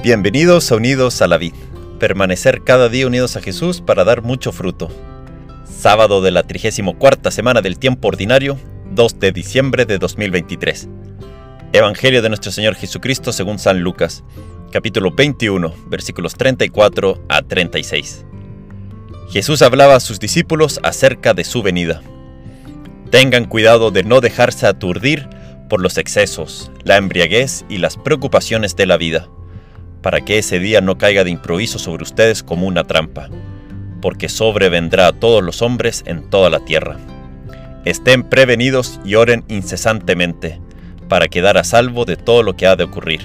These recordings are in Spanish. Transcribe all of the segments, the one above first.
Bienvenidos a Unidos a la Vid. Permanecer cada día unidos a Jesús para dar mucho fruto. Sábado de la 34 semana del tiempo ordinario, 2 de diciembre de 2023. Evangelio de nuestro Señor Jesucristo según San Lucas, capítulo 21, versículos 34 a 36. Jesús hablaba a sus discípulos acerca de su venida. Tengan cuidado de no dejarse aturdir por los excesos, la embriaguez y las preocupaciones de la vida para que ese día no caiga de improviso sobre ustedes como una trampa, porque sobrevendrá a todos los hombres en toda la tierra. Estén prevenidos y oren incesantemente, para quedar a salvo de todo lo que ha de ocurrir.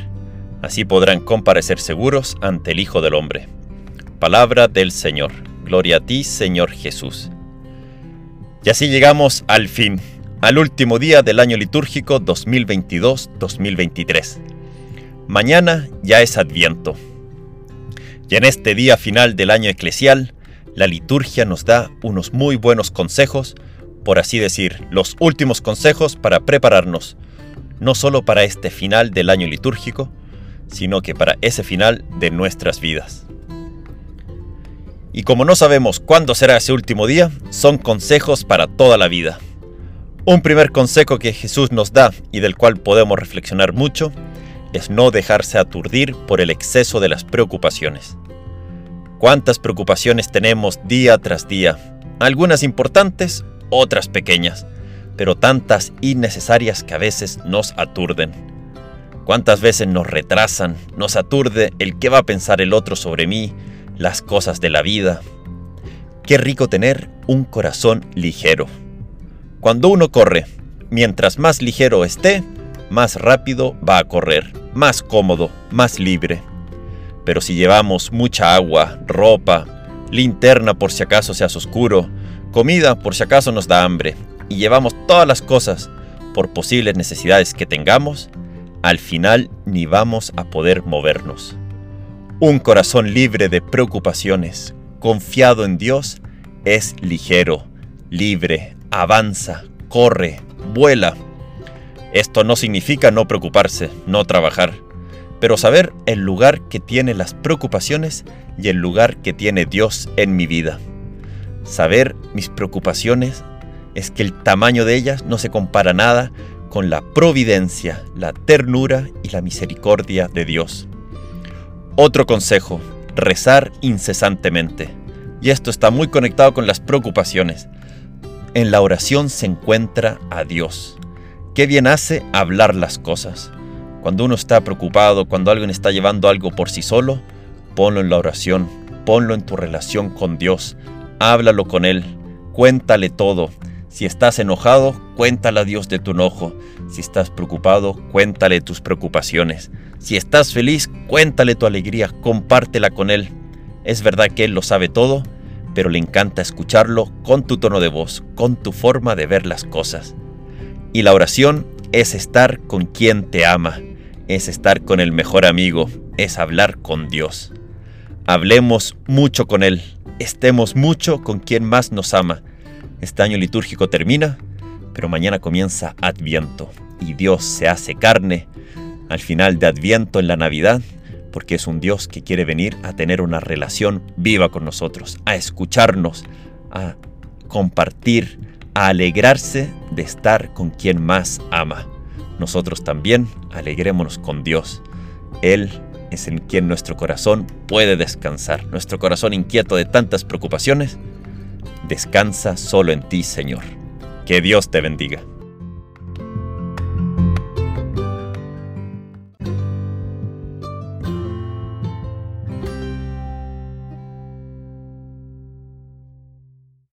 Así podrán comparecer seguros ante el Hijo del Hombre. Palabra del Señor. Gloria a ti, Señor Jesús. Y así llegamos al fin, al último día del año litúrgico 2022-2023. Mañana ya es Adviento. Y en este día final del año eclesial, la liturgia nos da unos muy buenos consejos, por así decir, los últimos consejos para prepararnos, no solo para este final del año litúrgico, sino que para ese final de nuestras vidas. Y como no sabemos cuándo será ese último día, son consejos para toda la vida. Un primer consejo que Jesús nos da y del cual podemos reflexionar mucho es no dejarse aturdir por el exceso de las preocupaciones. ¿Cuántas preocupaciones tenemos día tras día? Algunas importantes, otras pequeñas, pero tantas innecesarias que a veces nos aturden. ¿Cuántas veces nos retrasan, nos aturde el qué va a pensar el otro sobre mí, las cosas de la vida? Qué rico tener un corazón ligero. Cuando uno corre, mientras más ligero esté, más rápido va a correr, más cómodo, más libre. Pero si llevamos mucha agua, ropa, linterna por si acaso se hace oscuro, comida por si acaso nos da hambre, y llevamos todas las cosas por posibles necesidades que tengamos, al final ni vamos a poder movernos. Un corazón libre de preocupaciones, confiado en Dios, es ligero, libre, avanza, corre, vuela, esto no significa no preocuparse, no trabajar, pero saber el lugar que tiene las preocupaciones y el lugar que tiene Dios en mi vida. Saber mis preocupaciones es que el tamaño de ellas no se compara nada con la providencia, la ternura y la misericordia de Dios. Otro consejo, rezar incesantemente. Y esto está muy conectado con las preocupaciones. En la oración se encuentra a Dios. Qué bien hace hablar las cosas. Cuando uno está preocupado, cuando alguien está llevando algo por sí solo, ponlo en la oración, ponlo en tu relación con Dios, háblalo con Él, cuéntale todo. Si estás enojado, cuéntale a Dios de tu enojo. Si estás preocupado, cuéntale tus preocupaciones. Si estás feliz, cuéntale tu alegría, compártela con Él. Es verdad que Él lo sabe todo, pero le encanta escucharlo con tu tono de voz, con tu forma de ver las cosas. Y la oración es estar con quien te ama, es estar con el mejor amigo, es hablar con Dios. Hablemos mucho con Él, estemos mucho con quien más nos ama. Este año litúrgico termina, pero mañana comienza Adviento y Dios se hace carne al final de Adviento en la Navidad, porque es un Dios que quiere venir a tener una relación viva con nosotros, a escucharnos, a compartir, a alegrarse de estar con quien más ama. Nosotros también alegrémonos con Dios. Él es en quien nuestro corazón puede descansar. Nuestro corazón inquieto de tantas preocupaciones, descansa solo en ti, Señor. Que Dios te bendiga.